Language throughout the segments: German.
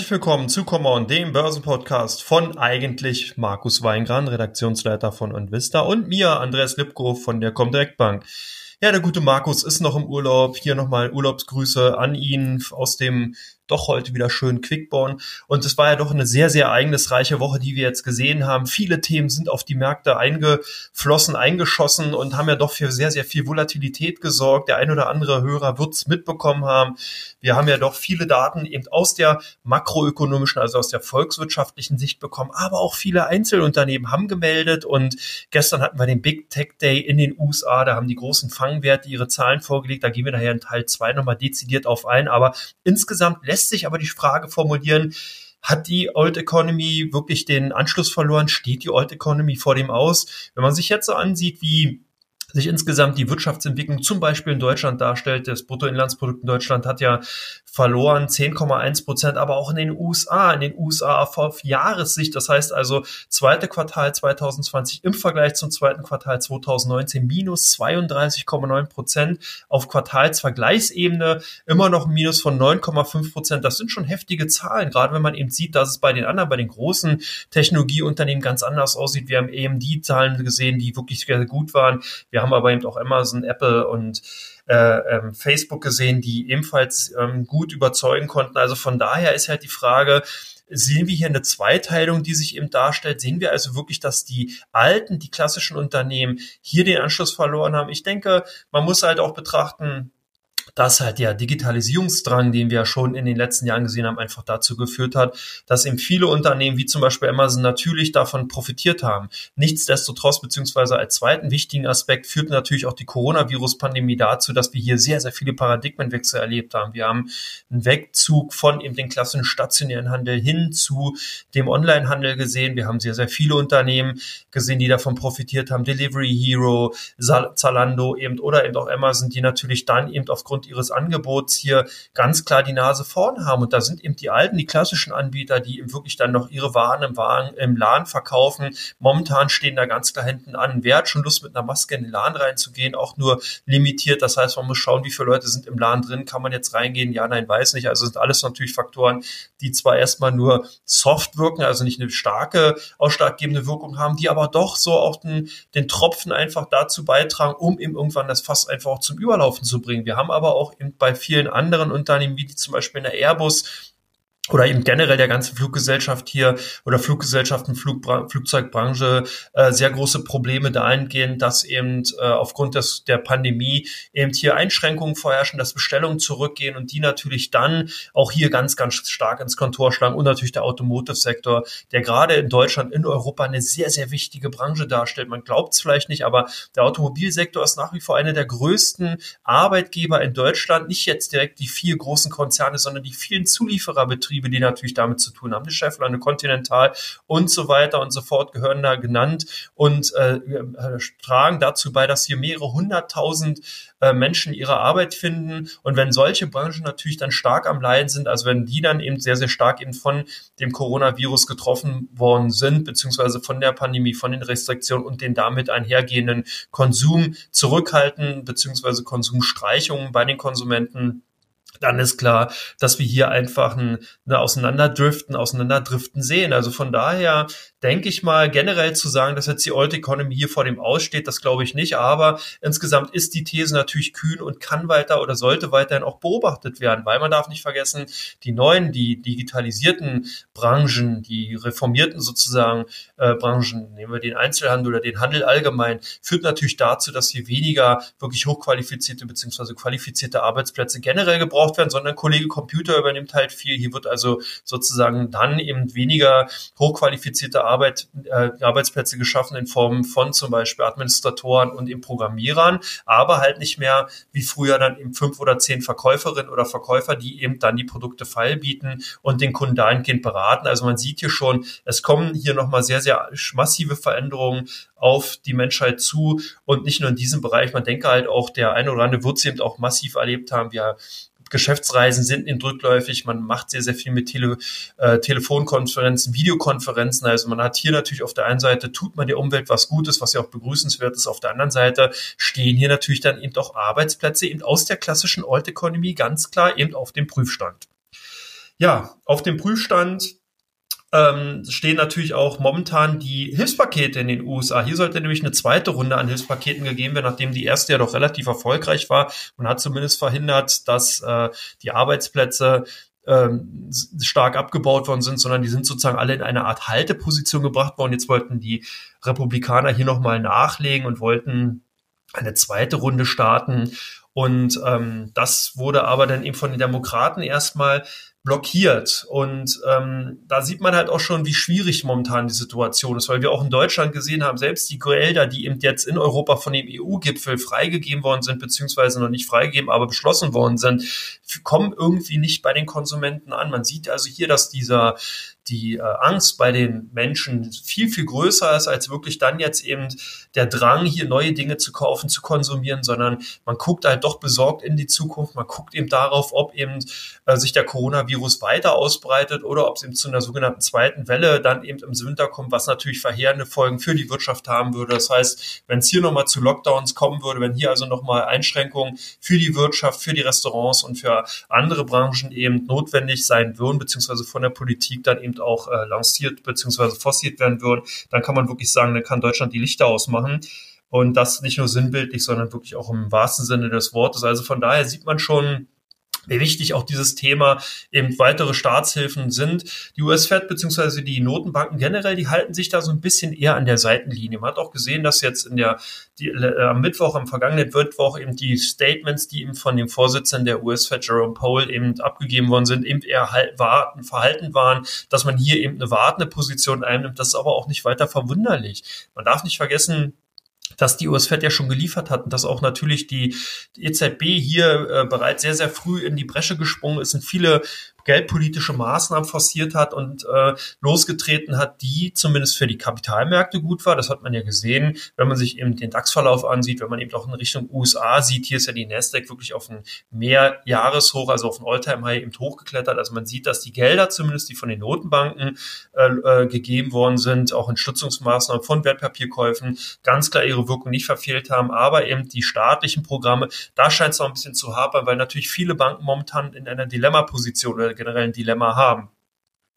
Herzlich willkommen zu Komma und dem Börsenpodcast von eigentlich Markus Weingran, Redaktionsleiter von Onvista und mir, Andreas Lipko von der Comdirect Bank. Ja, der gute Markus ist noch im Urlaub. Hier nochmal Urlaubsgrüße an ihn aus dem doch heute wieder schön Quickborn. Und es war ja doch eine sehr, sehr ereignisreiche Woche, die wir jetzt gesehen haben. Viele Themen sind auf die Märkte eingeflossen, eingeschossen und haben ja doch für sehr, sehr viel Volatilität gesorgt. Der ein oder andere Hörer wird es mitbekommen haben. Wir haben ja doch viele Daten eben aus der makroökonomischen, also aus der volkswirtschaftlichen Sicht bekommen, aber auch viele Einzelunternehmen haben gemeldet und gestern hatten wir den Big Tech Day in den USA, da haben die großen Fangwerte ihre Zahlen vorgelegt, da gehen wir nachher in Teil 2 nochmal dezidiert auf ein, aber insgesamt lässt sich aber die Frage formulieren, hat die Old Economy wirklich den Anschluss verloren? Steht die Old Economy vor dem aus? Wenn man sich jetzt so ansieht, wie sich insgesamt die Wirtschaftsentwicklung zum Beispiel in Deutschland darstellt. Das Bruttoinlandsprodukt in Deutschland hat ja verloren, 10,1 Prozent, aber auch in den USA, in den USA auf Jahressicht. Das heißt also, zweite Quartal 2020 im Vergleich zum zweiten Quartal 2019 minus 32,9 Prozent auf Quartalsvergleichsebene, immer noch ein Minus von 9,5 Prozent. Das sind schon heftige Zahlen, gerade wenn man eben sieht, dass es bei den anderen, bei den großen Technologieunternehmen ganz anders aussieht. Wir haben AMD-Zahlen gesehen, die wirklich sehr gut waren. Wir haben aber eben auch Amazon, Apple und äh, ähm, Facebook gesehen, die ebenfalls ähm, gut überzeugen konnten. Also von daher ist halt die Frage, sehen wir hier eine Zweiteilung, die sich eben darstellt? Sehen wir also wirklich, dass die alten, die klassischen Unternehmen hier den Anschluss verloren haben? Ich denke, man muss halt auch betrachten, dass halt der Digitalisierungsdrang, den wir schon in den letzten Jahren gesehen haben, einfach dazu geführt hat, dass eben viele Unternehmen wie zum Beispiel Amazon natürlich davon profitiert haben. Nichtsdestotrotz, beziehungsweise als zweiten wichtigen Aspekt führt natürlich auch die Coronavirus-Pandemie dazu, dass wir hier sehr, sehr viele Paradigmenwechsel erlebt haben. Wir haben einen Wegzug von eben den klassischen stationären Handel hin zu dem Onlinehandel gesehen. Wir haben sehr, sehr viele Unternehmen gesehen, die davon profitiert haben. Delivery Hero, Zalando eben oder eben auch Amazon, die natürlich dann eben aufgrund aufgrund ihres Angebots hier ganz klar die Nase vorn haben. Und da sind eben die alten, die klassischen Anbieter, die eben wirklich dann noch ihre Waren im, Waren, im Laden verkaufen. Momentan stehen da ganz klar hinten an. Wer hat schon Lust, mit einer Maske in den Laden reinzugehen? Auch nur limitiert. Das heißt, man muss schauen, wie viele Leute sind im Laden drin. Kann man jetzt reingehen? Ja, nein, weiß nicht. Also sind alles natürlich Faktoren, die zwar erstmal nur soft wirken, also nicht eine starke, ausschlaggebende Wirkung haben, die aber doch so auch den, den Tropfen einfach dazu beitragen, um eben irgendwann das Fass einfach auch zum Überlaufen zu bringen. Wir haben aber aber auch bei vielen anderen Unternehmen, wie zum Beispiel in der Airbus, oder eben generell der ganzen Fluggesellschaft hier oder Fluggesellschaften, Flugbra Flugzeugbranche äh, sehr große Probleme dahingehend, dass eben äh, aufgrund des, der Pandemie eben hier Einschränkungen vorherrschen, dass Bestellungen zurückgehen und die natürlich dann auch hier ganz, ganz stark ins Kontor schlagen und natürlich der Automotive-Sektor, der gerade in Deutschland, in Europa eine sehr, sehr wichtige Branche darstellt. Man glaubt es vielleicht nicht, aber der Automobilsektor ist nach wie vor einer der größten Arbeitgeber in Deutschland. Nicht jetzt direkt die vier großen Konzerne, sondern die vielen Zuliefererbetriebe Betriebe, die natürlich damit zu tun haben. Eine Scheffler, eine Continental und so weiter und so fort gehören da genannt und äh, äh, tragen dazu bei, dass hier mehrere hunderttausend äh, Menschen ihre Arbeit finden. Und wenn solche Branchen natürlich dann stark am Leiden sind, also wenn die dann eben sehr, sehr stark eben von dem Coronavirus getroffen worden sind, beziehungsweise von der Pandemie, von den Restriktionen und den damit einhergehenden Konsum zurückhalten, beziehungsweise Konsumstreichungen bei den Konsumenten, dann ist klar, dass wir hier einfach ein, eine Auseinanderdriften, Auseinanderdriften sehen. Also von daher denke ich mal, generell zu sagen, dass jetzt die Old Economy hier vor dem Aussteht, das glaube ich nicht. Aber insgesamt ist die These natürlich kühn und kann weiter oder sollte weiterhin auch beobachtet werden, weil man darf nicht vergessen, die neuen, die digitalisierten Branchen, die reformierten sozusagen äh, Branchen, nehmen wir den Einzelhandel oder den Handel allgemein, führt natürlich dazu, dass hier weniger wirklich hochqualifizierte beziehungsweise qualifizierte Arbeitsplätze generell gebraucht werden, sondern Kollege Computer übernimmt halt viel. Hier wird also sozusagen dann eben weniger hochqualifizierte Arbeit, äh, Arbeitsplätze geschaffen in Form von zum Beispiel Administratoren und eben Programmierern, aber halt nicht mehr wie früher dann eben fünf oder zehn Verkäuferinnen oder Verkäufer, die eben dann die Produkte feilbieten und den Kunden dahingehend beraten. Also man sieht hier schon, es kommen hier nochmal sehr, sehr massive Veränderungen auf die Menschheit zu und nicht nur in diesem Bereich. Man denke halt auch, der eine oder andere wird es eben auch massiv erlebt haben. Wir Geschäftsreisen sind in rückläufig. Man macht sehr, sehr viel mit Tele, äh, Telefonkonferenzen, Videokonferenzen. Also man hat hier natürlich auf der einen Seite tut man der Umwelt was Gutes, was ja auch begrüßenswert ist. Auf der anderen Seite stehen hier natürlich dann eben auch Arbeitsplätze eben aus der klassischen Old Economy ganz klar eben auf dem Prüfstand. Ja, auf dem Prüfstand ähm, stehen natürlich auch momentan die Hilfspakete in den USA. Hier sollte nämlich eine zweite Runde an Hilfspaketen gegeben werden, nachdem die erste ja doch relativ erfolgreich war und hat zumindest verhindert, dass äh, die Arbeitsplätze ähm, stark abgebaut worden sind, sondern die sind sozusagen alle in eine Art Halteposition gebracht worden. Jetzt wollten die Republikaner hier nochmal nachlegen und wollten eine zweite Runde starten. Und ähm, das wurde aber dann eben von den Demokraten erstmal blockiert. Und ähm, da sieht man halt auch schon, wie schwierig momentan die Situation ist, weil wir auch in Deutschland gesehen haben, selbst die Gelder, die eben jetzt in Europa von dem EU-Gipfel freigegeben worden sind, beziehungsweise noch nicht freigegeben, aber beschlossen worden sind, kommen irgendwie nicht bei den Konsumenten an. Man sieht also hier, dass dieser die äh, Angst bei den Menschen viel, viel größer ist, als wirklich dann jetzt eben der Drang, hier neue Dinge zu kaufen, zu konsumieren, sondern man guckt halt doch besorgt in die Zukunft, man guckt eben darauf, ob eben äh, sich der Coronavirus weiter ausbreitet oder ob es eben zu einer sogenannten zweiten Welle dann eben im Winter kommt, was natürlich verheerende Folgen für die Wirtschaft haben würde. Das heißt, wenn es hier nochmal zu Lockdowns kommen würde, wenn hier also nochmal Einschränkungen für die Wirtschaft, für die Restaurants und für andere Branchen eben notwendig sein würden, beziehungsweise von der Politik dann eben auch äh, lanciert bzw. forciert werden würden, dann kann man wirklich sagen, dann kann Deutschland die Lichter ausmachen. Und das nicht nur sinnbildlich, sondern wirklich auch im wahrsten Sinne des Wortes. Also von daher sieht man schon, wichtig auch dieses Thema eben weitere Staatshilfen sind. Die US-Fed bzw. die Notenbanken generell, die halten sich da so ein bisschen eher an der Seitenlinie. Man hat auch gesehen, dass jetzt in der die, äh, am Mittwoch, am vergangenen Mittwoch eben die Statements, die eben von dem Vorsitzenden der US-Fed Jerome Powell eben abgegeben worden sind, eben eher halt warten, verhalten waren, dass man hier eben eine wartende Position einnimmt. Das ist aber auch nicht weiter verwunderlich. Man darf nicht vergessen, dass die US-Fed ja schon geliefert hat und dass auch natürlich die, EZB hier äh, bereits sehr, sehr früh in die Bresche gesprungen ist und viele geldpolitische Maßnahmen forciert hat und äh, losgetreten hat, die zumindest für die Kapitalmärkte gut war. Das hat man ja gesehen, wenn man sich eben den DAX-Verlauf ansieht, wenn man eben auch in Richtung USA sieht. Hier ist ja die Nasdaq wirklich auf ein Mehrjahreshoch, also auf ein Alltime-High eben hochgeklettert. Also man sieht, dass die Gelder zumindest, die von den Notenbanken äh, äh, gegeben worden sind, auch in Stützungsmaßnahmen von Wertpapierkäufen, ganz klar ihre Wirkung nicht verfehlt haben. Aber eben die staatlichen Programme, da scheint es noch ein bisschen zu hapern, weil natürlich viele Banken momentan in einer Dilemma-Position oder generell ein Dilemma haben.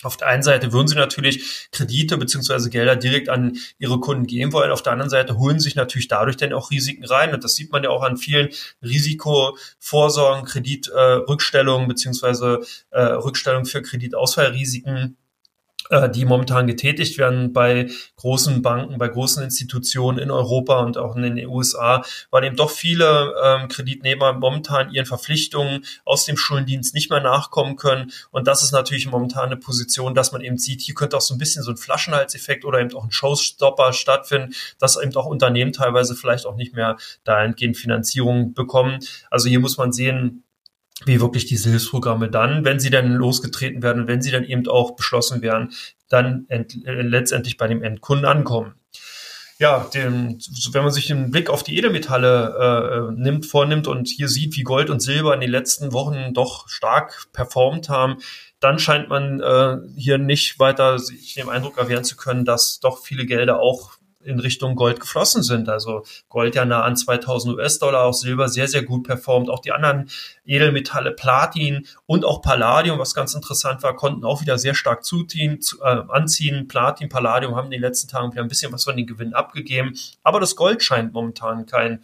Auf der einen Seite würden sie natürlich Kredite beziehungsweise Gelder direkt an ihre Kunden geben wollen. Auf der anderen Seite holen sich natürlich dadurch dann auch Risiken rein. Und das sieht man ja auch an vielen Risikovorsorgen, Kreditrückstellungen äh, beziehungsweise äh, Rückstellungen für Kreditausfallrisiken die momentan getätigt werden bei großen Banken, bei großen Institutionen in Europa und auch in den USA, weil eben doch viele ähm, Kreditnehmer momentan ihren Verpflichtungen aus dem Schuldendienst nicht mehr nachkommen können. Und das ist natürlich momentan eine Position, dass man eben sieht, hier könnte auch so ein bisschen so ein Flaschenhalseffekt oder eben auch ein Showstopper stattfinden, dass eben auch Unternehmen teilweise vielleicht auch nicht mehr dahingehend Finanzierung bekommen. Also hier muss man sehen, wie wirklich diese Hilfsprogramme dann, wenn sie dann losgetreten werden, wenn sie dann eben auch beschlossen werden, dann äh, letztendlich bei dem Endkunden ankommen. Ja, den, wenn man sich den Blick auf die Edelmetalle äh, nimmt, vornimmt und hier sieht, wie Gold und Silber in den letzten Wochen doch stark performt haben, dann scheint man äh, hier nicht weiter sich dem Eindruck erwehren zu können, dass doch viele Gelder auch in Richtung Gold geflossen sind. Also Gold ja nah an 2000 US-Dollar, auch Silber sehr, sehr gut performt. Auch die anderen Edelmetalle, Platin und auch Palladium, was ganz interessant war, konnten auch wieder sehr stark zuziehen, zu, äh, anziehen. Platin, Palladium haben in den letzten Tagen wieder ein bisschen was von den Gewinnen abgegeben. Aber das Gold scheint momentan kein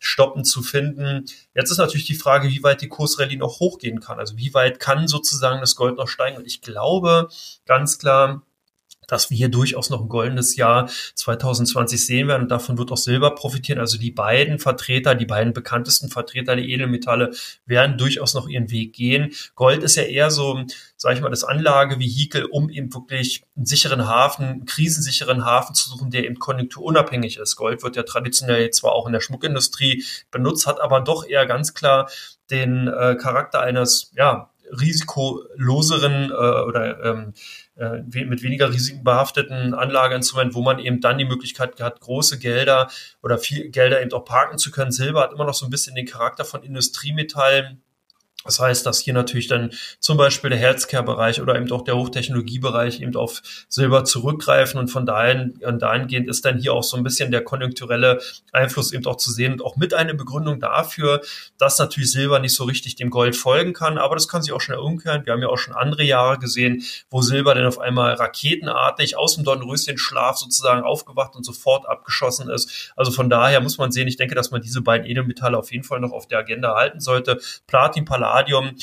Stoppen zu finden. Jetzt ist natürlich die Frage, wie weit die Kursrallye noch hochgehen kann. Also wie weit kann sozusagen das Gold noch steigen? Und ich glaube ganz klar, dass wir hier durchaus noch ein goldenes Jahr 2020 sehen werden. Und davon wird auch Silber profitieren. Also die beiden Vertreter, die beiden bekanntesten Vertreter der Edelmetalle werden durchaus noch ihren Weg gehen. Gold ist ja eher so, sage ich mal, das Anlagevehikel, um eben wirklich einen sicheren Hafen, einen krisensicheren Hafen zu suchen, der eben konjunkturunabhängig ist. Gold wird ja traditionell zwar auch in der Schmuckindustrie benutzt, hat aber doch eher ganz klar den äh, Charakter eines, ja, risikoloseren äh, oder ähm, äh, mit weniger Risiken behafteten Anlageinstrumenten, wo man eben dann die Möglichkeit hat, große Gelder oder viel Gelder eben auch parken zu können. Silber hat immer noch so ein bisschen den Charakter von Industriemetallen Das heißt, dass hier natürlich dann zum Beispiel der Healthcare-Bereich oder eben auch der Hochtechnologiebereich eben auf Silber zurückgreifen und von dahin, dahingehend ist dann hier auch so ein bisschen der konjunkturelle Einfluss eben auch zu sehen und auch mit einer Begründung dafür, dass natürlich Silber nicht so richtig dem Gold folgen kann, aber das kann sich auch schnell umkehren. Wir haben ja auch schon andere Jahre gesehen, wo Silber dann auf einmal raketenartig aus dem Dornröschenschlaf sozusagen aufgewacht und sofort abgeschossen ist. Also von daher muss man sehen, ich denke, dass man diese beiden Edelmetalle auf jeden Fall noch auf der Agenda halten sollte. Platin, Palladium, Palladium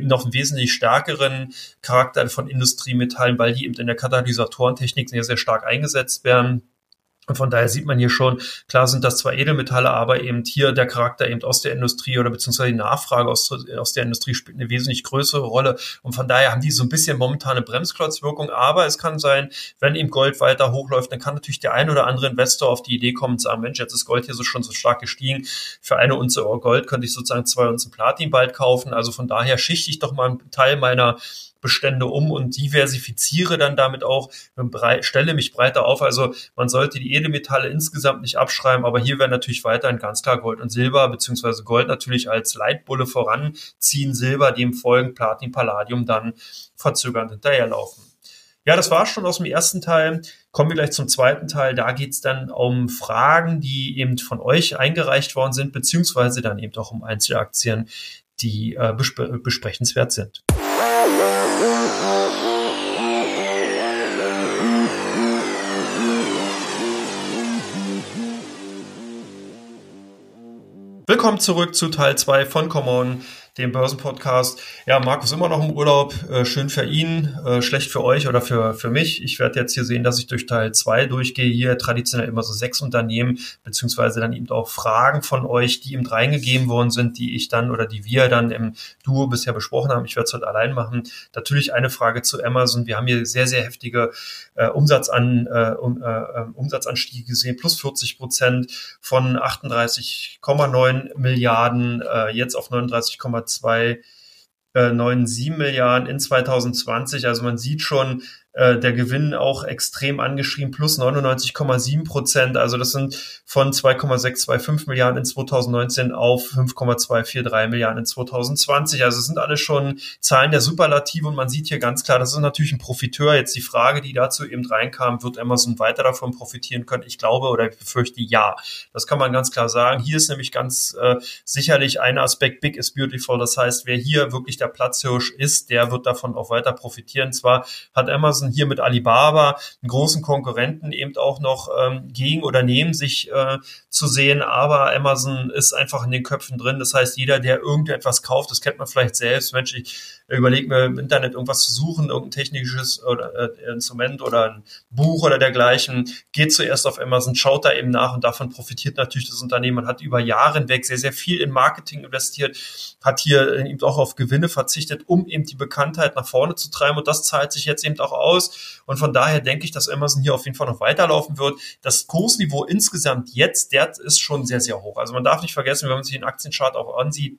noch einen wesentlich stärkeren Charakter von Industriemetallen, weil die eben in der Katalysatorentechnik sehr, sehr stark eingesetzt werden. Und von daher sieht man hier schon, klar sind das zwar Edelmetalle, aber eben hier der Charakter eben aus der Industrie oder beziehungsweise die Nachfrage aus, aus der Industrie spielt eine wesentlich größere Rolle. Und von daher haben die so ein bisschen momentane Bremsklotzwirkung. Aber es kann sein, wenn eben Gold weiter hochläuft, dann kann natürlich der ein oder andere Investor auf die Idee kommen und sagen, Mensch, jetzt ist Gold hier so schon so stark gestiegen. Für eine Unze Gold könnte ich sozusagen zwei Unzen Platin bald kaufen. Also von daher schichte ich doch mal einen Teil meiner Bestände um und diversifiziere dann damit auch, stelle mich breiter auf. Also man sollte die Edelmetalle insgesamt nicht abschreiben, aber hier werden natürlich weiterhin ganz klar Gold und Silber, beziehungsweise Gold natürlich als Leitbulle voranziehen, Silber dem folgen, Platin, Palladium dann verzögernd hinterherlaufen. Ja, das war schon aus dem ersten Teil. Kommen wir gleich zum zweiten Teil. Da geht es dann um Fragen, die eben von euch eingereicht worden sind, beziehungsweise dann eben auch um Einzelaktien, die äh, bespre besprechenswert sind. Willkommen zurück zu Teil 2 von Common dem Börsenpodcast. Ja, Markus immer noch im Urlaub. Äh, schön für ihn, äh, schlecht für euch oder für, für mich. Ich werde jetzt hier sehen, dass ich durch Teil zwei durchgehe. Hier traditionell immer so sechs Unternehmen, beziehungsweise dann eben auch Fragen von euch, die eben reingegeben worden sind, die ich dann oder die wir dann im Duo bisher besprochen haben. Ich werde es heute allein machen. Natürlich eine Frage zu Amazon. Wir haben hier sehr, sehr heftige äh, Umsatz äh, um, äh, Umsatzanstiege gesehen, plus 40 Prozent von 38,9 Milliarden äh, jetzt auf 39,2 2,97 Milliarden in 2020. Also man sieht schon, äh, der Gewinn auch extrem angeschrieben, plus 99,7 Prozent. Also das sind von 2,625 Milliarden in 2019 auf 5,243 Milliarden in 2020. Also es sind alles schon Zahlen der Superlative und man sieht hier ganz klar, das ist natürlich ein Profiteur. Jetzt die Frage, die dazu eben reinkam, wird Amazon weiter davon profitieren können? Ich glaube oder ich befürchte ja. Das kann man ganz klar sagen. Hier ist nämlich ganz äh, sicherlich ein Aspekt, Big is beautiful. Das heißt, wer hier wirklich der Platzhirsch ist, der wird davon auch weiter profitieren. Zwar hat Amazon Amazon hier mit Alibaba, einen großen Konkurrenten, eben auch noch ähm, gegen oder neben sich äh, zu sehen. Aber Amazon ist einfach in den Köpfen drin. Das heißt, jeder, der irgendetwas kauft, das kennt man vielleicht selbst. Mensch, ich überlege mir im Internet irgendwas zu suchen, irgendein technisches oder, äh, Instrument oder ein Buch oder dergleichen, geht zuerst auf Amazon, schaut da eben nach und davon profitiert natürlich das Unternehmen. Man hat über Jahre hinweg sehr, sehr viel in Marketing investiert, hat hier eben auch auf Gewinne verzichtet, um eben die Bekanntheit nach vorne zu treiben und das zahlt sich jetzt eben auch aus. Und von daher denke ich, dass Amazon hier auf jeden Fall noch weiterlaufen wird. Das Kursniveau insgesamt jetzt, der ist schon sehr, sehr hoch. Also man darf nicht vergessen, wenn man sich den Aktienchart auch ansieht,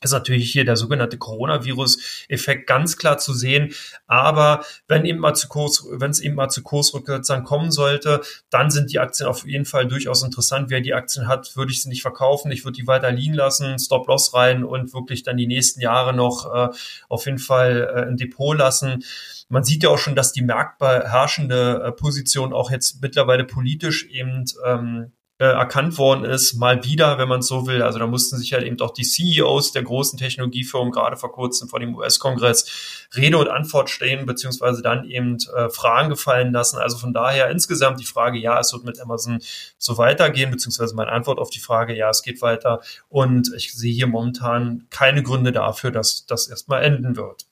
ist natürlich hier der sogenannte Coronavirus-Effekt ganz klar zu sehen. Aber wenn eben mal zu Kurs, wenn es eben mal zu Kursrücksetzern kommen sollte, dann sind die Aktien auf jeden Fall durchaus interessant. Wer die Aktien hat, würde ich sie nicht verkaufen. Ich würde die weiter liegen lassen, Stop-Loss rein und wirklich dann die nächsten Jahre noch äh, auf jeden Fall äh, im Depot lassen. Man sieht ja auch schon, dass die marktbeherrschende äh, Position auch jetzt mittlerweile politisch eben ähm, äh, erkannt worden ist, mal wieder, wenn man so will. Also da mussten sich halt eben auch die CEOs der großen Technologiefirmen gerade vor kurzem vor dem US-Kongress Rede und Antwort stehen, beziehungsweise dann eben äh, Fragen gefallen lassen. Also von daher insgesamt die Frage, ja, es wird mit Amazon so weitergehen, beziehungsweise meine Antwort auf die Frage, ja, es geht weiter. Und ich sehe hier momentan keine Gründe dafür, dass das erstmal enden wird.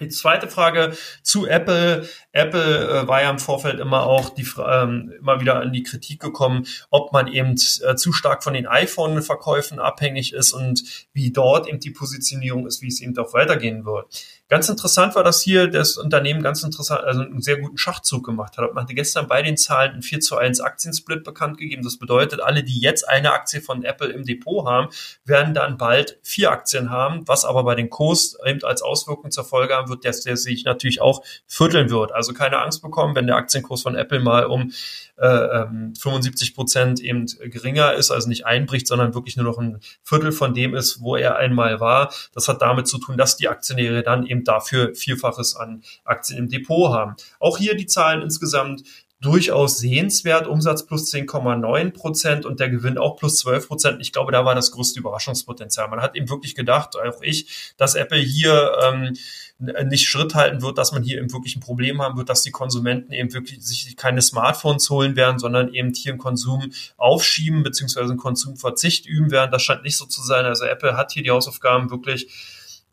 Die zweite Frage zu Apple. Apple äh, war ja im Vorfeld immer auch die, ähm, immer wieder an die Kritik gekommen, ob man eben äh, zu stark von den iPhone-Verkäufen abhängig ist und wie dort eben die Positionierung ist, wie es eben auch weitergehen wird. Ganz interessant war, dass hier das Unternehmen ganz interessant, also einen sehr guten Schachzug gemacht hat. Man hatte gestern bei den Zahlen einen 4 zu 1 Aktiensplit bekannt gegeben. Das bedeutet, alle, die jetzt eine Aktie von Apple im Depot haben, werden dann bald vier Aktien haben, was aber bei den Kurs eben als Auswirkung zur Folge haben wird, dass der sich natürlich auch vierteln wird. Also keine Angst bekommen, wenn der Aktienkurs von Apple mal um äh, 75 ähm, Prozent eben geringer ist, also nicht einbricht, sondern wirklich nur noch ein Viertel von dem ist, wo er einmal war. Das hat damit zu tun, dass die Aktionäre dann eben dafür Vielfaches an Aktien im Depot haben. Auch hier die Zahlen insgesamt durchaus sehenswert. Umsatz plus 10,9 Prozent und der Gewinn auch plus 12 Prozent. Ich glaube, da war das größte Überraschungspotenzial. Man hat eben wirklich gedacht, auch ich, dass Apple hier ähm, nicht Schritt halten wird, dass man hier eben wirklich ein Problem haben wird, dass die Konsumenten eben wirklich sich keine Smartphones holen werden, sondern eben hier einen Konsum aufschieben beziehungsweise einen Konsumverzicht üben werden. Das scheint nicht so zu sein. Also Apple hat hier die Hausaufgaben wirklich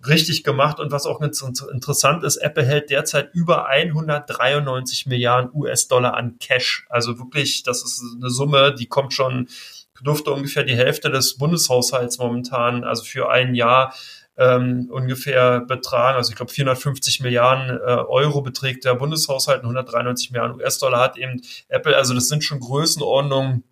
richtig gemacht. Und was auch interessant ist, Apple hält derzeit über 193 Milliarden US-Dollar an Cash. Also wirklich, das ist eine Summe, die kommt schon, dürfte ungefähr die Hälfte des Bundeshaushalts momentan, also für ein Jahr ähm, ungefähr betragen. Also ich glaube 450 Milliarden äh, Euro beträgt der Bundeshaushalt, 193 Milliarden US-Dollar hat eben Apple. Also das sind schon Größenordnungen,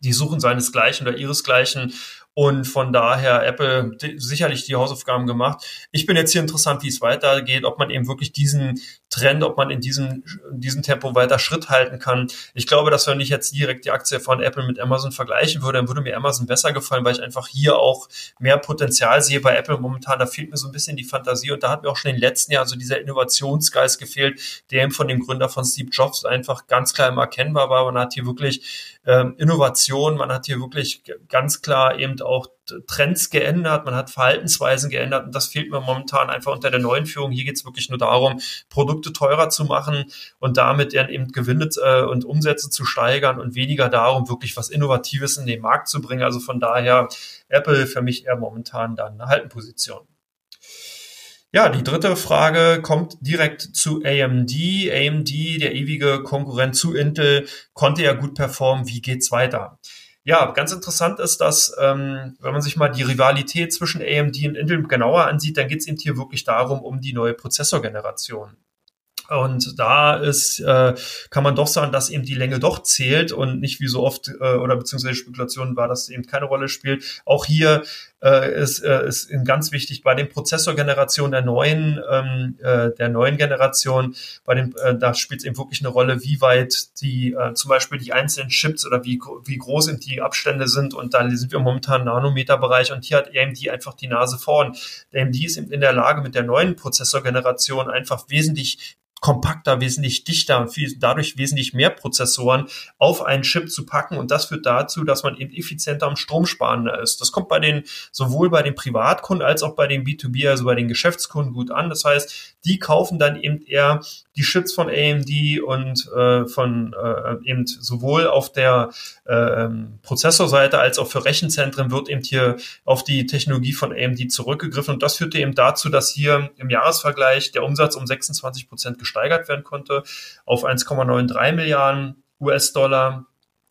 die suchen seinesgleichen oder ihresgleichen. Und von daher Apple sicherlich die Hausaufgaben gemacht. Ich bin jetzt hier interessant, wie es weitergeht, ob man eben wirklich diesen Trend, ob man in diesem, in diesem Tempo weiter Schritt halten kann. Ich glaube, dass wenn ich jetzt direkt die Aktie von Apple mit Amazon vergleichen würde, dann würde mir Amazon besser gefallen, weil ich einfach hier auch mehr Potenzial sehe bei Apple momentan. Da fehlt mir so ein bisschen die Fantasie und da hat mir auch schon in den letzten Jahren so dieser Innovationsgeist gefehlt, der eben von dem Gründer von Steve Jobs einfach ganz klar immer erkennbar war. Man hat hier wirklich ähm, Innovation, man hat hier wirklich ganz klar eben auch Trends geändert, man hat Verhaltensweisen geändert und das fehlt mir momentan einfach unter der neuen Führung. Hier geht es wirklich nur darum, Produkte teurer zu machen und damit dann eben Gewinne äh, und Umsätze zu steigern und weniger darum, wirklich was Innovatives in den Markt zu bringen. Also von daher Apple für mich eher momentan dann eine Haltenposition. Ja, die dritte Frage kommt direkt zu AMD. AMD, der ewige Konkurrent zu Intel, konnte ja gut performen. Wie geht's weiter? Ja, ganz interessant ist, dass, ähm, wenn man sich mal die Rivalität zwischen AMD und Intel genauer ansieht, dann geht es eben hier wirklich darum, um die neue Prozessorgeneration. Und da ist, äh, kann man doch sagen, dass eben die Länge doch zählt und nicht wie so oft äh, oder beziehungsweise Spekulationen war, dass eben keine Rolle spielt. Auch hier äh, ist, äh, ist ganz wichtig bei den Prozessorgenerationen der neuen ähm, äh, der neuen Generation. Bei den äh, da spielt es eben wirklich eine Rolle, wie weit die äh, zum Beispiel die einzelnen Chips oder wie wie groß sind die Abstände sind. Und da sind wir momentan im Nanometerbereich und hier hat AMD einfach die Nase vorn. AMD ist eben in der Lage mit der neuen Prozessorgeneration einfach wesentlich kompakter, wesentlich dichter und viel, dadurch wesentlich mehr Prozessoren auf einen Chip zu packen. Und das führt dazu, dass man eben effizienter und stromsparender ist. Das kommt bei den, sowohl bei den Privatkunden als auch bei den B2B, also bei den Geschäftskunden gut an. Das heißt, die kaufen dann eben eher die Chips von AMD und äh, von äh, eben sowohl auf der äh, Prozessorseite als auch für Rechenzentren wird eben hier auf die Technologie von AMD zurückgegriffen. Und das führte eben dazu, dass hier im Jahresvergleich der Umsatz um 26 Prozent gesteigert werden konnte auf 1,93 Milliarden US-Dollar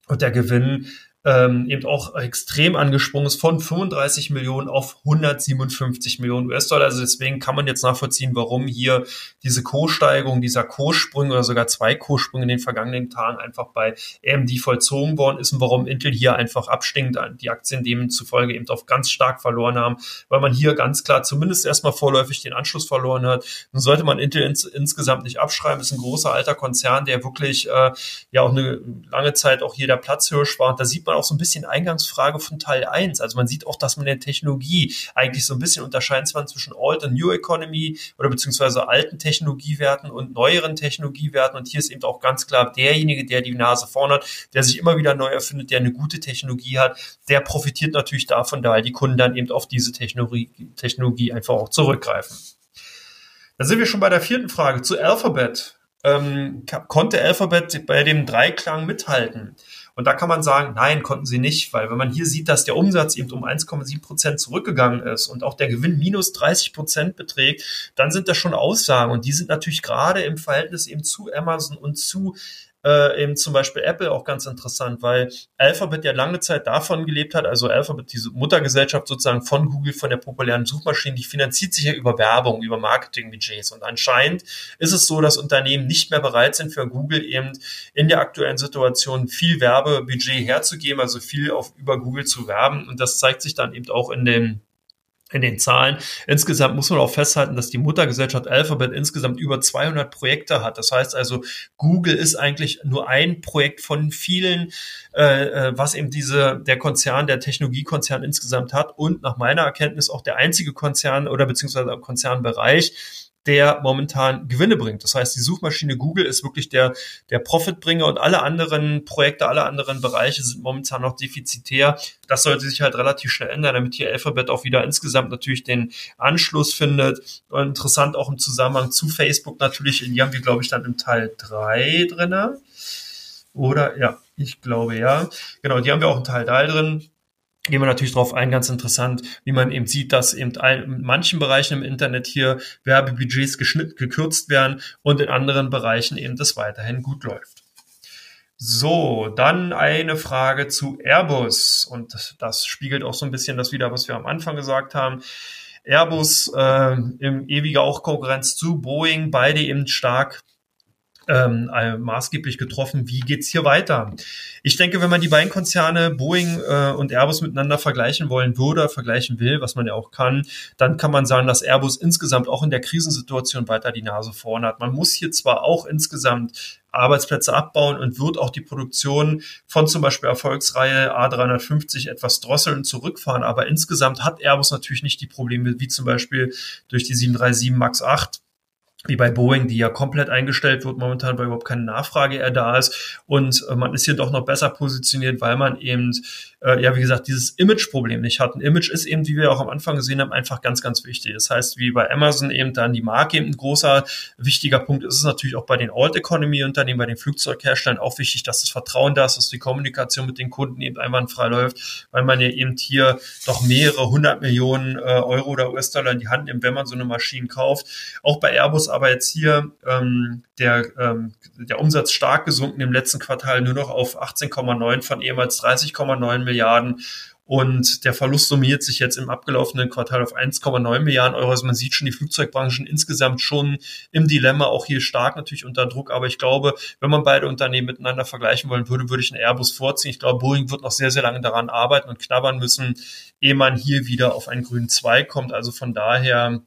und der Gewinn ähm, eben auch extrem angesprungen ist von 35 Millionen auf 157 Millionen US-Dollar. Also deswegen kann man jetzt nachvollziehen, warum hier diese Co-Steigerung, dieser Co-Sprung oder sogar zwei Co-Sprünge in den vergangenen Tagen einfach bei AMD vollzogen worden ist und warum Intel hier einfach abstinkt, die Aktien demzufolge eben auch ganz stark verloren haben, weil man hier ganz klar zumindest erstmal vorläufig den Anschluss verloren hat. Nun sollte man Intel ins, insgesamt nicht abschreiben, ist ein großer alter Konzern, der wirklich äh, ja auch eine lange Zeit auch hier der Platzhirsch war. Und da sieht auch so ein bisschen Eingangsfrage von Teil 1. Also man sieht auch, dass man in der Technologie eigentlich so ein bisschen unterscheiden zwischen Old und New Economy oder beziehungsweise alten Technologiewerten und neueren Technologiewerten. Und hier ist eben auch ganz klar derjenige, der die Nase vorne hat, der sich immer wieder neu erfindet, der eine gute Technologie hat, der profitiert natürlich davon, da die Kunden dann eben auf diese Technologie, Technologie einfach auch zurückgreifen. Da sind wir schon bei der vierten Frage zu Alphabet. Ähm, konnte Alphabet bei dem Dreiklang mithalten? Und da kann man sagen, nein, konnten sie nicht, weil wenn man hier sieht, dass der Umsatz eben um 1,7 Prozent zurückgegangen ist und auch der Gewinn minus 30 Prozent beträgt, dann sind das schon Aussagen. Und die sind natürlich gerade im Verhältnis eben zu Amazon und zu äh, eben zum Beispiel Apple auch ganz interessant, weil Alphabet ja lange Zeit davon gelebt hat, also Alphabet, diese Muttergesellschaft sozusagen von Google, von der populären Suchmaschine, die finanziert sich ja über Werbung, über Marketingbudgets. Und anscheinend ist es so, dass Unternehmen nicht mehr bereit sind, für Google eben in der aktuellen Situation viel Werbebudget herzugeben, also viel auf über Google zu werben. Und das zeigt sich dann eben auch in den in den Zahlen. Insgesamt muss man auch festhalten, dass die Muttergesellschaft Alphabet insgesamt über 200 Projekte hat. Das heißt also, Google ist eigentlich nur ein Projekt von vielen, äh, äh, was eben diese der Konzern, der Technologiekonzern insgesamt hat und nach meiner Erkenntnis auch der einzige Konzern oder beziehungsweise Konzernbereich, der momentan Gewinne bringt. Das heißt, die Suchmaschine Google ist wirklich der, der Profitbringer und alle anderen Projekte, alle anderen Bereiche sind momentan noch defizitär. Das sollte sich halt relativ schnell ändern, damit hier Alphabet auch wieder insgesamt natürlich den Anschluss findet. Und interessant auch im Zusammenhang zu Facebook natürlich, die haben wir, glaube ich, dann im Teil drei drinne. Oder ja, ich glaube ja. Genau, die haben wir auch im Teil 3 drin gehen wir natürlich darauf ein, ganz interessant, wie man eben sieht, dass eben in manchen Bereichen im Internet hier Werbebudgets gekürzt werden und in anderen Bereichen eben das weiterhin gut läuft. So, dann eine Frage zu Airbus und das spiegelt auch so ein bisschen das wieder, was wir am Anfang gesagt haben. Airbus äh, im ewiger auch Konkurrenz zu Boeing, beide eben stark ähm, äh, maßgeblich getroffen. Wie geht's hier weiter? Ich denke, wenn man die beiden Konzerne Boeing äh, und Airbus miteinander vergleichen wollen würde, vergleichen will, was man ja auch kann, dann kann man sagen, dass Airbus insgesamt auch in der Krisensituation weiter die Nase vorn hat. Man muss hier zwar auch insgesamt Arbeitsplätze abbauen und wird auch die Produktion von zum Beispiel Erfolgsreihe A350 etwas drosseln zurückfahren. Aber insgesamt hat Airbus natürlich nicht die Probleme wie zum Beispiel durch die 737 MAX 8 wie bei Boeing, die ja komplett eingestellt wird momentan, weil überhaupt keine Nachfrage eher da ist. Und äh, man ist hier doch noch besser positioniert, weil man eben, äh, ja, wie gesagt, dieses Image-Problem nicht hat. Ein Image ist eben, wie wir auch am Anfang gesehen haben, einfach ganz, ganz wichtig. Das heißt, wie bei Amazon eben dann die Marke eben ein großer, wichtiger Punkt ist es natürlich auch bei den Old-Economy-Unternehmen, bei den Flugzeugherstellern auch wichtig, dass das Vertrauen da ist, dass die Kommunikation mit den Kunden eben einwandfrei läuft, weil man ja eben hier doch mehrere hundert Millionen äh, Euro oder US-Dollar in die Hand nimmt, wenn man so eine Maschine kauft. Auch bei Airbus aber jetzt hier ähm, der, ähm, der Umsatz stark gesunken im letzten Quartal nur noch auf 18,9 von ehemals 30,9 Milliarden. Und der Verlust summiert sich jetzt im abgelaufenen Quartal auf 1,9 Milliarden Euro. Also man sieht schon die Flugzeugbranchen insgesamt schon im Dilemma, auch hier stark natürlich unter Druck. Aber ich glaube, wenn man beide Unternehmen miteinander vergleichen wollen würde, würde ich einen Airbus vorziehen. Ich glaube, Boeing wird noch sehr, sehr lange daran arbeiten und knabbern müssen, ehe man hier wieder auf einen grünen Zweig kommt. Also von daher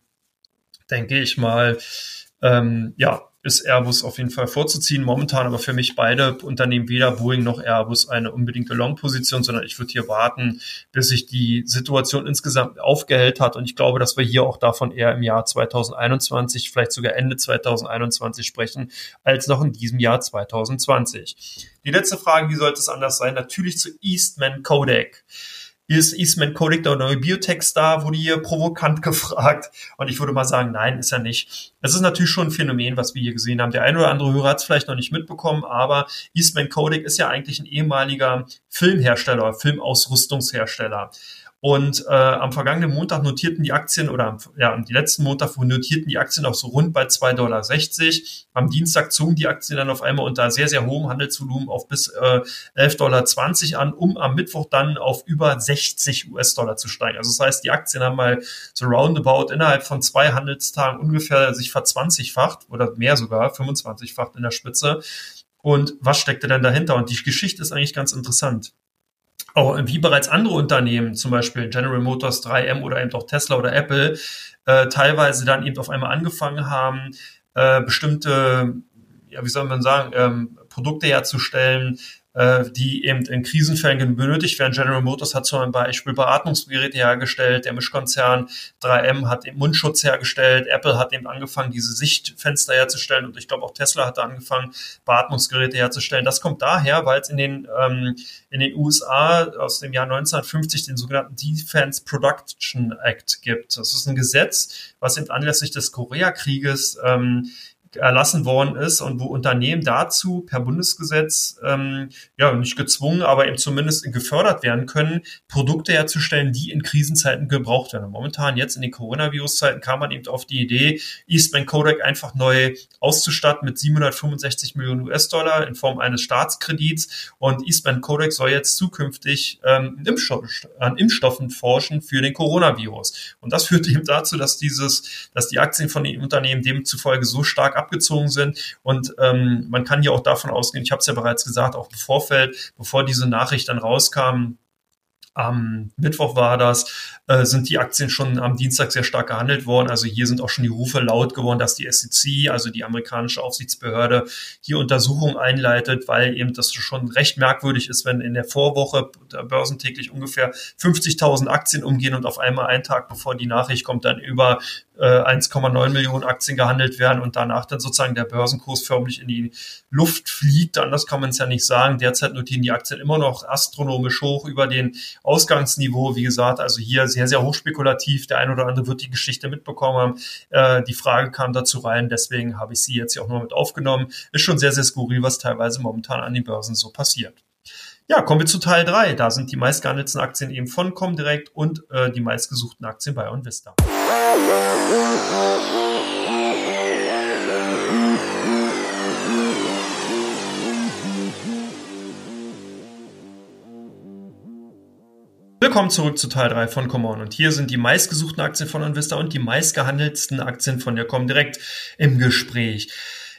denke ich mal, ähm, ja, ist Airbus auf jeden Fall vorzuziehen. Momentan aber für mich beide Unternehmen, weder Boeing noch Airbus, eine unbedingte Long-Position, sondern ich würde hier warten, bis sich die Situation insgesamt aufgehellt hat. Und ich glaube, dass wir hier auch davon eher im Jahr 2021, vielleicht sogar Ende 2021 sprechen, als noch in diesem Jahr 2020. Die letzte Frage, wie sollte es anders sein? Natürlich zu Eastman Kodak ist Eastman Kodak der neue Biotech-Star, wurde hier provokant gefragt. Und ich würde mal sagen, nein, ist er nicht. Es ist natürlich schon ein Phänomen, was wir hier gesehen haben. Der eine oder andere Hörer hat es vielleicht noch nicht mitbekommen, aber Eastman Kodak ist ja eigentlich ein ehemaliger Filmhersteller, Filmausrüstungshersteller. Und äh, am vergangenen Montag notierten die Aktien oder am, ja, am letzten Montag notierten die Aktien auch so rund bei 2,60 Dollar. Am Dienstag zogen die Aktien dann auf einmal unter sehr, sehr hohem Handelsvolumen auf bis äh, 11,20 Dollar an, um am Mittwoch dann auf über 60 US-Dollar zu steigen. Also das heißt, die Aktien haben mal so roundabout innerhalb von zwei Handelstagen ungefähr sich verzwanzigfacht oder mehr sogar, 25-facht in der Spitze. Und was steckte denn dahinter? Und die Geschichte ist eigentlich ganz interessant auch wie bereits andere Unternehmen, zum Beispiel General Motors, 3M oder eben auch Tesla oder Apple, äh, teilweise dann eben auf einmal angefangen haben, äh, bestimmte, ja, wie soll man sagen, ähm, Produkte herzustellen, äh, die eben in Krisenfällen benötigt werden. General Motors hat zum Beispiel Beatmungsgeräte hergestellt, der Mischkonzern 3M hat den Mundschutz hergestellt, Apple hat eben angefangen, diese Sichtfenster herzustellen und ich glaube auch Tesla hat angefangen, Beatmungsgeräte herzustellen. Das kommt daher, weil es in den, ähm, in den USA aus dem Jahr 1950 den sogenannten Defense Production Act gibt. Das ist ein Gesetz, was eben anlässlich des Koreakrieges ähm, erlassen worden ist und wo Unternehmen dazu per Bundesgesetz ähm, ja nicht gezwungen, aber eben zumindest gefördert werden können, Produkte herzustellen, die in Krisenzeiten gebraucht werden. Und momentan jetzt in den Coronavirus-Zeiten kam man eben auf die Idee, Eastman Kodak einfach neu auszustatten mit 765 Millionen US-Dollar in Form eines Staatskredits und Eastman Kodak soll jetzt zukünftig ähm, Impfstoff, an Impfstoffen forschen für den Coronavirus. Und das führt eben dazu, dass dieses, dass die Aktien von den Unternehmen demzufolge so stark abgezogen sind. Und ähm, man kann hier auch davon ausgehen, ich habe es ja bereits gesagt, auch im Vorfeld, bevor diese Nachricht dann rauskam, am Mittwoch war das, äh, sind die Aktien schon am Dienstag sehr stark gehandelt worden. Also hier sind auch schon die Rufe laut geworden, dass die SEC, also die amerikanische Aufsichtsbehörde, hier Untersuchungen einleitet, weil eben das schon recht merkwürdig ist, wenn in der Vorwoche börsentäglich ungefähr 50.000 Aktien umgehen und auf einmal einen Tag bevor die Nachricht kommt, dann über 1,9 äh, Millionen Aktien gehandelt werden und danach dann sozusagen der Börsenkurs förmlich in die Luft fliegt. Anders kann man es ja nicht sagen. Derzeit notieren die Aktien immer noch astronomisch hoch über den Ausgangsniveau. Wie gesagt, also hier sehr, sehr hochspekulativ. Der ein oder andere wird die Geschichte mitbekommen haben. Äh, die Frage kam dazu rein. Deswegen habe ich sie jetzt hier auch noch mit aufgenommen. Ist schon sehr, sehr skurril, was teilweise momentan an den Börsen so passiert. Ja, kommen wir zu Teil 3. Da sind die meistgehandelten Aktien eben von Comdirect und äh, die meistgesuchten Aktien bei OnVista. Willkommen zurück zu Teil 3 von Come On. Und hier sind die meistgesuchten Aktien von OnVista und die meistgehandelten Aktien von der Comdirect im Gespräch.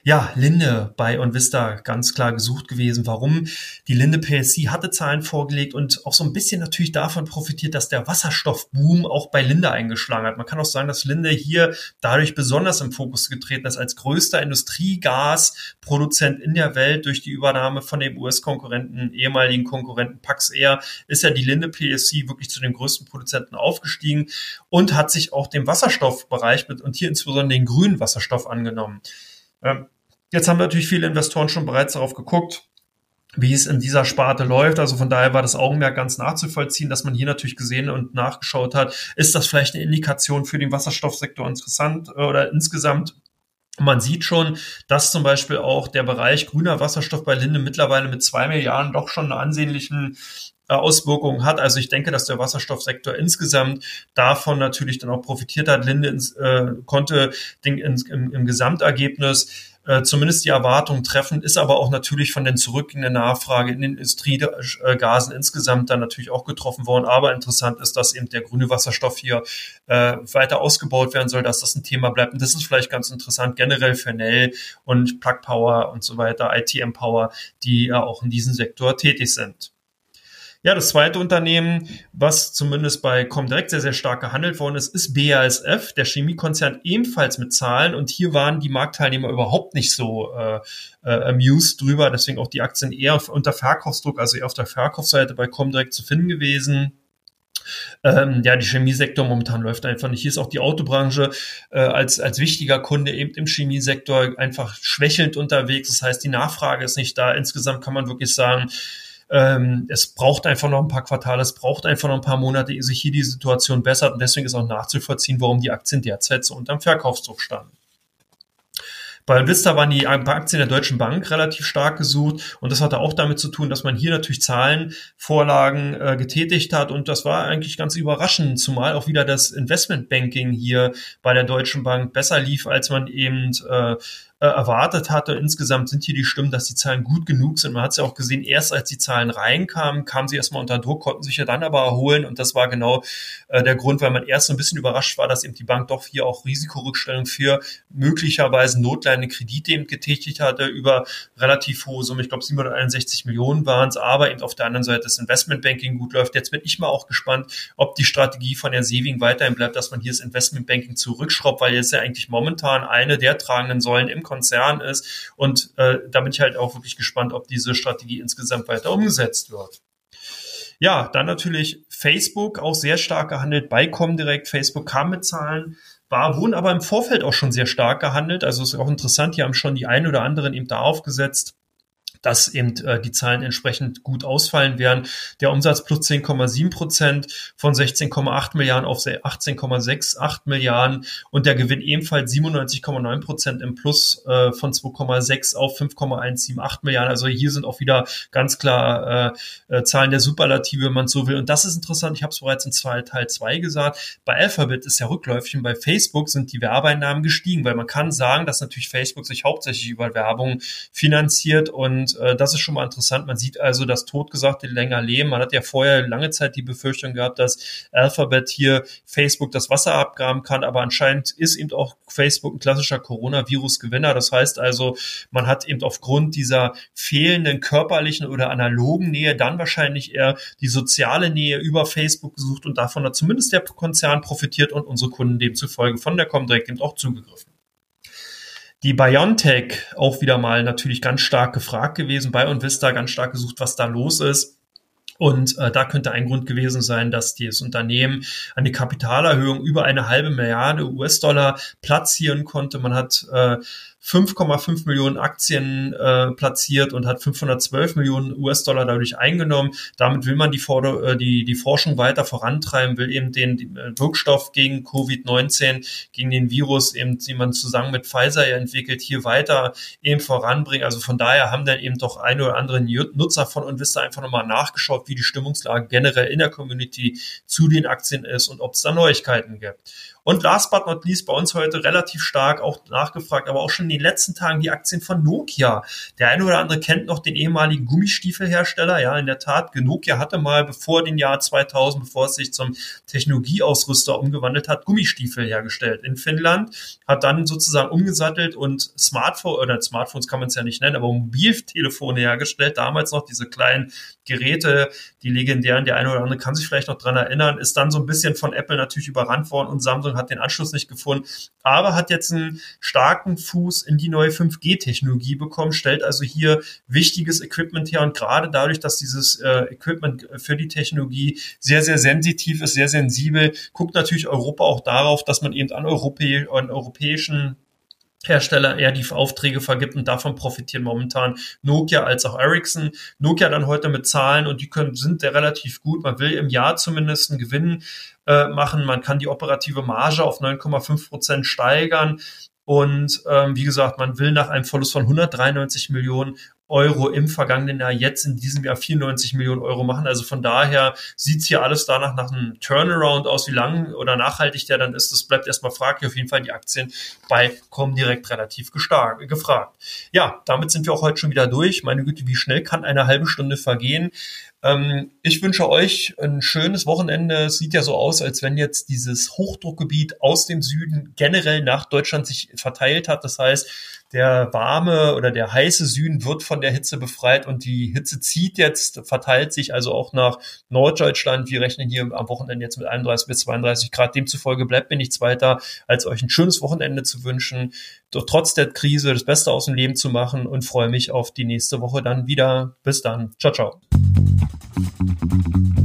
Ja, Linde bei OnVista ganz klar gesucht gewesen. Warum? Die Linde PSC hatte Zahlen vorgelegt und auch so ein bisschen natürlich davon profitiert, dass der Wasserstoffboom auch bei Linde eingeschlagen hat. Man kann auch sagen, dass Linde hier dadurch besonders im Fokus getreten ist als größter Industriegasproduzent in der Welt durch die Übernahme von dem US-Konkurrenten, ehemaligen Konkurrenten Pax Air, ist ja die Linde PSC wirklich zu den größten Produzenten aufgestiegen und hat sich auch dem Wasserstoffbereich und hier insbesondere den grünen Wasserstoff angenommen. Ähm, Jetzt haben natürlich viele Investoren schon bereits darauf geguckt, wie es in dieser Sparte läuft. Also von daher war das Augenmerk ganz nachzuvollziehen, dass man hier natürlich gesehen und nachgeschaut hat, ist das vielleicht eine Indikation für den Wasserstoffsektor interessant äh, oder insgesamt man sieht schon, dass zum Beispiel auch der Bereich grüner Wasserstoff bei Linde mittlerweile mit zwei Milliarden doch schon eine ansehnlichen äh, Auswirkungen hat. Also ich denke, dass der Wasserstoffsektor insgesamt davon natürlich dann auch profitiert hat. Linde ins, äh, konnte den, ins, im, im Gesamtergebnis äh, zumindest die Erwartungen treffen, ist aber auch natürlich von den zurückgehenden Nachfrage in den Industriegasen insgesamt dann natürlich auch getroffen worden. Aber interessant ist, dass eben der grüne Wasserstoff hier äh, weiter ausgebaut werden soll, dass das ein Thema bleibt. Und das ist vielleicht ganz interessant generell für Nell und Plug Power und so weiter, ITM Power, die ja auch in diesem Sektor tätig sind. Ja, das zweite Unternehmen, was zumindest bei Comdirect sehr, sehr stark gehandelt worden ist, ist BASF, der Chemiekonzern ebenfalls mit Zahlen. Und hier waren die Marktteilnehmer überhaupt nicht so äh, äh, amused drüber. Deswegen auch die Aktien eher unter Verkaufsdruck, also eher auf der Verkaufsseite bei Comdirect zu finden gewesen. Ähm, ja, die Chemiesektor momentan läuft einfach nicht. Hier ist auch die Autobranche äh, als, als wichtiger Kunde eben im Chemiesektor einfach schwächelnd unterwegs. Das heißt, die Nachfrage ist nicht da. Insgesamt kann man wirklich sagen, ähm, es braucht einfach noch ein paar Quartale, es braucht einfach noch ein paar Monate, ehe sich hier die Situation bessert. Und deswegen ist auch nachzuvollziehen, warum die Aktien derzeit so unterm Verkaufsdruck standen. Bei Vista waren die Aktien der Deutschen Bank relativ stark gesucht und das hatte auch damit zu tun, dass man hier natürlich Zahlenvorlagen äh, getätigt hat und das war eigentlich ganz überraschend, zumal auch wieder das Investmentbanking hier bei der Deutschen Bank besser lief, als man eben äh, äh, erwartet hatte. Insgesamt sind hier die Stimmen, dass die Zahlen gut genug sind. Man hat es ja auch gesehen, erst als die Zahlen reinkamen, kamen sie erstmal unter Druck, konnten sich ja dann aber erholen. Und das war genau äh, der Grund, weil man erst so ein bisschen überrascht war, dass eben die Bank doch hier auch Risikorückstellung für möglicherweise notleidende Kredite eben getätigt hatte über relativ hohe Summe. Ich glaube, 761 Millionen waren es, aber eben auf der anderen Seite das Investmentbanking gut läuft. Jetzt bin ich mal auch gespannt, ob die Strategie von der Seving weiterhin bleibt, dass man hier das Investmentbanking zurückschraubt, weil jetzt ja eigentlich momentan eine der tragenden Säulen im Konzern ist. Und äh, da bin ich halt auch wirklich gespannt, ob diese Strategie insgesamt weiter umgesetzt wird. Ja, dann natürlich Facebook, auch sehr stark gehandelt bei Comdirect. Facebook kam mit Zahlen, war, wurden aber im Vorfeld auch schon sehr stark gehandelt. Also ist auch interessant, hier haben schon die ein oder anderen eben da aufgesetzt dass eben äh, die Zahlen entsprechend gut ausfallen werden. Der Umsatz plus 10,7 Prozent von 16,8 Milliarden auf 18,68 Milliarden und der Gewinn ebenfalls 97,9 Prozent im Plus äh, von 2,6 auf 5,178 Milliarden. Also hier sind auch wieder ganz klar äh, äh, Zahlen der Superlative, wenn man so will. Und das ist interessant. Ich habe es bereits in zwei, Teil 2 gesagt. Bei Alphabet ist ja rückläufig und bei Facebook sind die Werbeeinnahmen gestiegen, weil man kann sagen, dass natürlich Facebook sich hauptsächlich über Werbung finanziert und Äh, das ist schon mal interessant. Man sieht also, dass Totgesagte länger leben. Man hat ja vorher lange Zeit die Befürchtung gehabt, dass Alphabet hier Facebook das Wasser abgraben kann. Aber anscheinend ist eben auch Facebook ein klassischer Coronavirus-Gewinner. Das heißt also, man hat eben aufgrund dieser fehlenden körperlichen oder analogen Nähe dann wahrscheinlich eher die soziale Nähe über Facebook gesucht und davon hat zumindest der Konzern profitiert und unsere Kunden demzufolge von der Comdirect eben auch zugegriffen. Die BioNTech auch wieder mal natürlich ganz stark gefragt gewesen, bei Vista ganz stark gesucht, was da los ist. Und äh, da könnte ein Grund gewesen sein, dass das Unternehmen eine Kapitalerhöhung über eine halbe Milliarde US-Dollar platzieren konnte. Man hat äh, 5,5 Millionen Aktien äh, platziert und hat 512 Millionen US-Dollar dadurch eingenommen. Damit will man die, Forder äh, die, die Forschung weiter vorantreiben, will eben den, äh, Wirkstoff gegen Covid-19, gegen den Virus, eben, den man zusammen mit Pfizer entwickelt, hier weiter eben voranbringen. Also von daher haben dann eben doch ein oder andere Nutzer von Invista einfach nochmal nachgeschaut, wie die Stimmungslage generell in der Community zu den Aktien ist und ob es da Neuigkeiten gibt. Und last but not least bei uns heute relativ stark auch nachgefragt, aber auch schon in den letzten Tagen die Aktien von Nokia. Der eine oder andere kennt noch den ehemaligen Gummistiefelhersteller. Ja, in der Tat, Nokia hatte mal bevor den Jahr 2000, bevor es sich zum Technologieausrüster umgewandelt hat, Gummistiefel hergestellt in Finnland, hat dann sozusagen umgesattelt und Smartphone oder Smartphones kann man es ja nicht nennen, aber Mobiltelefone hergestellt. Damals noch diese kleinen Geräte, die legendären, der eine oder andere kann sich vielleicht noch dran erinnern, ist dann so ein bisschen von Apple natürlich überrannt worden und Samsung hat den Anschluss nicht gefunden, aber hat jetzt einen starken Fuß in die neue 5G-Technologie bekommen, stellt also hier wichtiges Equipment her und gerade dadurch, dass dieses äh, Equipment für die Technologie sehr, sehr sensitiv ist, sehr sensibel, guckt natürlich Europa auch darauf, dass man eben an, Europä an europäischen Hersteller eher die Aufträge vergibt und davon profitieren momentan Nokia als auch Ericsson. Nokia dann heute mit Zahlen und die können, sind relativ gut. Man will im Jahr zumindest einen Gewinn äh, machen. Man kann die operative Marge auf 9,5 Prozent steigern. Und ähm, wie gesagt, man will nach einem Verlust von 193 Millionen Euro im vergangenen Jahr jetzt in diesem Jahr 94 Millionen Euro machen. Also von daher sieht's hier alles danach nach einem Turnaround aus. Wie lang oder nachhaltig der dann ist, das bleibt erstmal fraglich. Auf jeden Fall die Aktien bei direkt relativ gefragt. Ja, damit sind wir auch heute schon wieder durch. Meine Güte, wie schnell kann eine halbe Stunde vergehen? Ähm, ich wünsche euch ein schönes Wochenende. Es sieht ja so aus, als wenn jetzt dieses Hochdruckgebiet aus dem Süden generell nach Deutschland sich verteilt hat. Das heißt, der warme oder der heiße Süden wird von der Hitze befreit und die Hitze zieht jetzt, verteilt sich also auch nach Norddeutschland. Wir rechnen hier am Wochenende jetzt mit 31 bis 32 Grad. Demzufolge bleibt mir nichts weiter, als euch ein schönes Wochenende zu wünschen, doch trotz der Krise das Beste aus dem Leben zu machen und freue mich auf die nächste Woche dann wieder. Bis dann. Ciao, ciao. Thank you.